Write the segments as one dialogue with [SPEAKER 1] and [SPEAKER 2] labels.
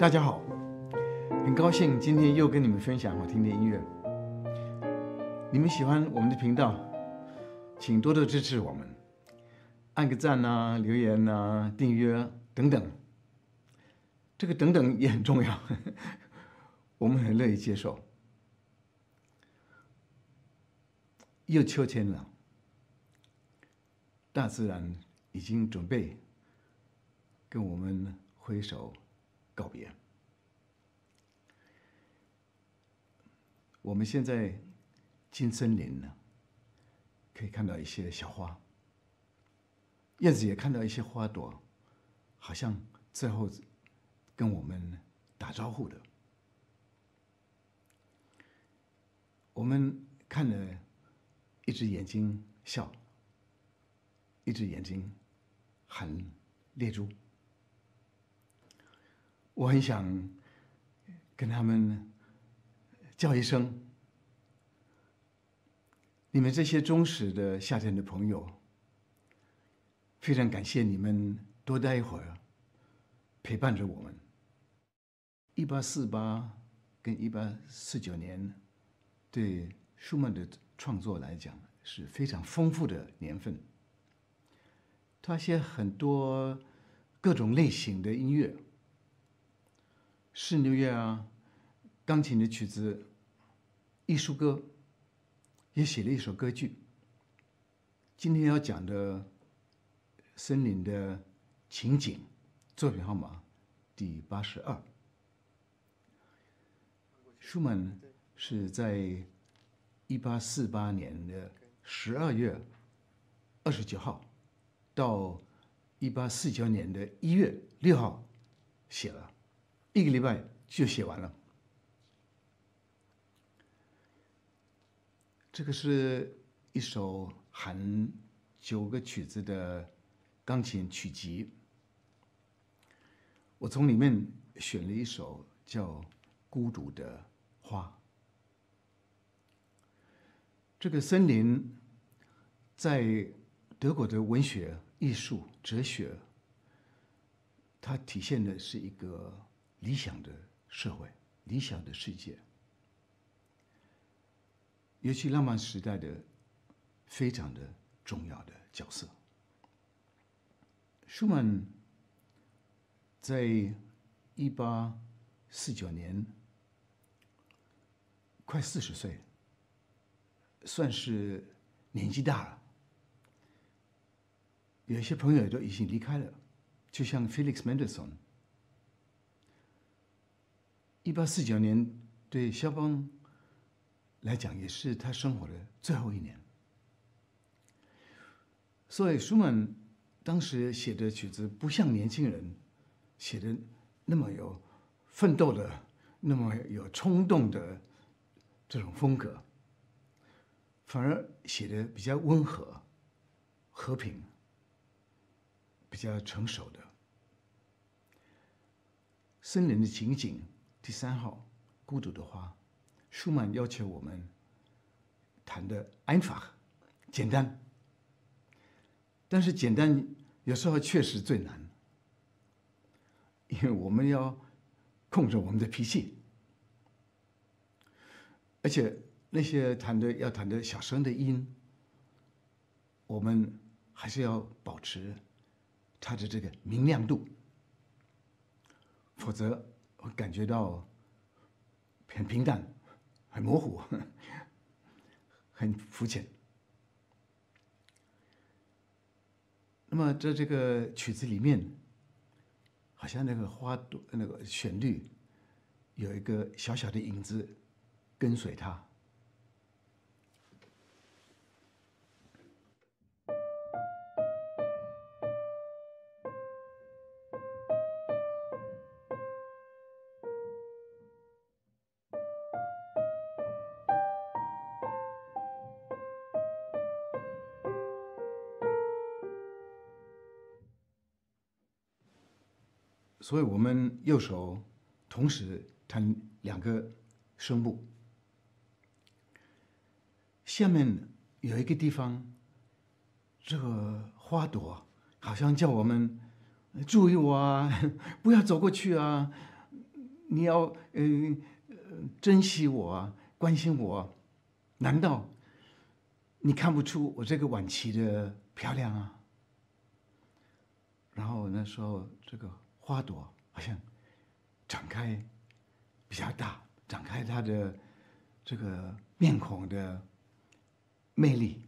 [SPEAKER 1] 大家好，很高兴今天又跟你们分享好听的音乐。你们喜欢我们的频道，请多多支持我们，按个赞啊、留言啊、订阅等等。这个等等也很重要，我们很乐意接受。又秋天了，大自然已经准备跟我们挥手告别。我们现在进森林了，可以看到一些小花，燕子也看到一些花朵，好像最后跟我们打招呼的。我们看了。一只眼睛笑，一只眼睛含泪珠。我很想跟他们叫一声：“你们这些忠实的夏天的朋友，非常感谢你们多待一会儿，陪伴着我们。”一八四八跟一八四九年，对舒曼的。创作来讲是非常丰富的年份。他写很多各种类型的音乐，室内乐啊，钢琴的曲子，艺术歌，也写了一首歌剧。今天要讲的森林的情景，作品号码第八十二。舒曼是在。一八四八年的十二月二十九号，到一八四九年的一月六号写了，一个礼拜就写完了。这个是一首含九个曲子的钢琴曲集，我从里面选了一首叫《孤独的花》。这个森林，在德国的文学、艺术、哲学，它体现的是一个理想的社会、理想的世界，尤其浪漫时代的非常的重要的角色。舒曼在一八四九年，快四十岁。算是年纪大了，有些朋友都已经离开了，就像 Felix Mendelssohn。一八四九年对肖邦来讲也是他生活的最后一年，所以舒曼当时写的曲子不像年轻人写的那么有奋斗的、那么有冲动的这种风格。反而写的比较温和、和平、比较成熟的森林的情景。第三号，孤独的花，舒曼要求我们弹的 einfach，简单。但是简单有时候确实最难，因为我们要控制我们的脾气，而且。那些弹的要弹的小声的音，我们还是要保持它的这个明亮度，否则我感觉到很平淡、很模糊、很肤浅。那么在这个曲子里面，好像那个花朵、那个旋律有一个小小的影子跟随它。所以我们右手同时弹两个声部，下面有一个地方，这个花朵好像叫我们注意我啊，不要走过去啊，你要嗯呃珍惜我啊，关心我，难道你看不出我这个晚期的漂亮啊？然后那时候这个花朵好像展开比较大，展开它的这个面孔的魅力。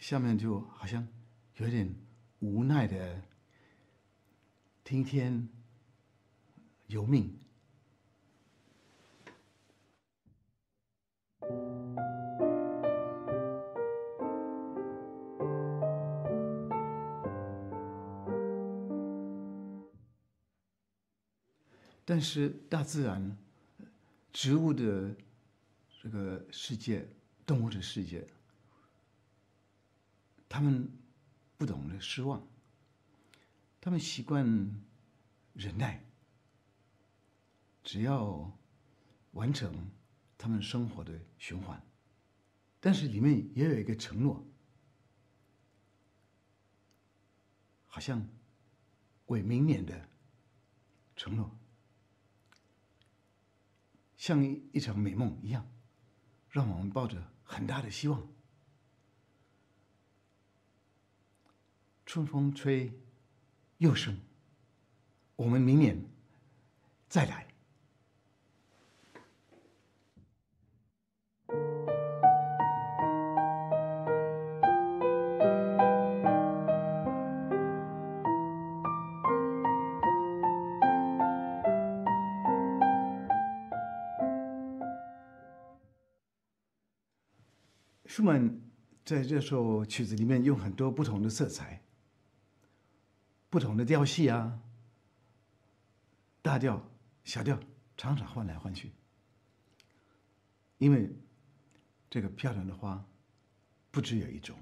[SPEAKER 1] 下面就好像有点无奈的听天由命。但是大自然、植物的这个世界、动物的世界，他们不懂得失望，他们习惯忍耐，只要完成他们生活的循环，但是里面也有一个承诺，好像为明年的承诺。像一一场美梦一样，让我们抱着很大的希望。春风吹，又生。我们明年再来。舒曼在这首曲子里面用很多不同的色彩、不同的调系啊，大调、小调常常换来换去，因为这个漂亮的花不只有一种。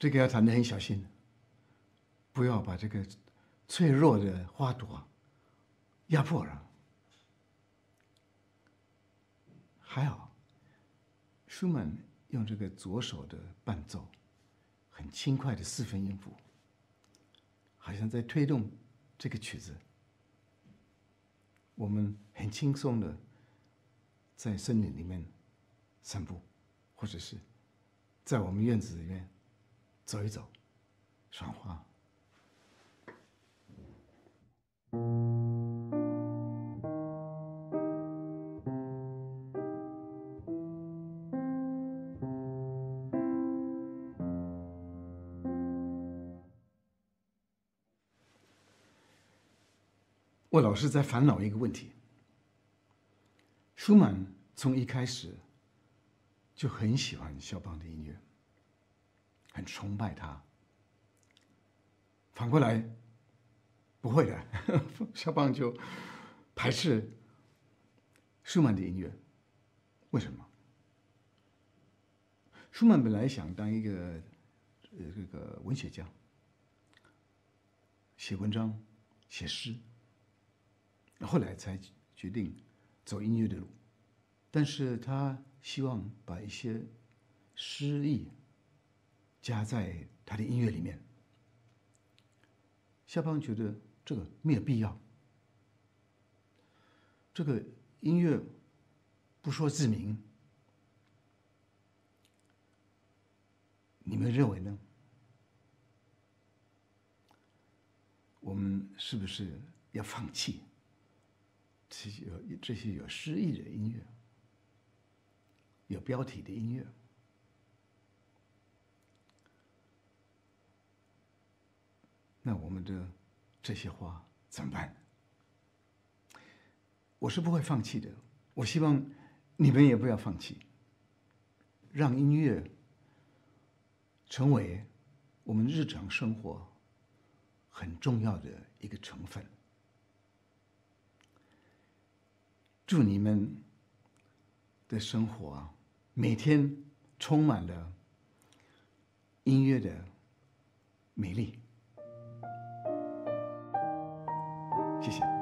[SPEAKER 1] 这个要弹的很小心，不要把这个脆弱的花朵压迫了。还好，舒曼用这个左手的伴奏，很轻快的四分音符，好像在推动这个曲子。我们很轻松的在森林里面散步，或者是在我们院子里面走一走，赏花。我老是在烦恼一个问题：舒曼从一开始就很喜欢肖邦的音乐，崇拜他。反过来，不会的，肖邦就排斥舒曼的音乐。为什么？舒曼本来想当一个呃这个文学家，写文章、写诗。后来才决定走音乐的路，但是他希望把一些诗意加在他的音乐里面。肖邦觉得这个没有必要，这个音乐不说自明，你们认为呢？我们是不是要放弃？这些有这些有诗意的音乐，有标题的音乐，那我们的这些花怎么办？我是不会放弃的。我希望你们也不要放弃，让音乐成为我们日常生活很重要的一个成分。祝你们的生活每天充满了音乐的美丽。谢谢。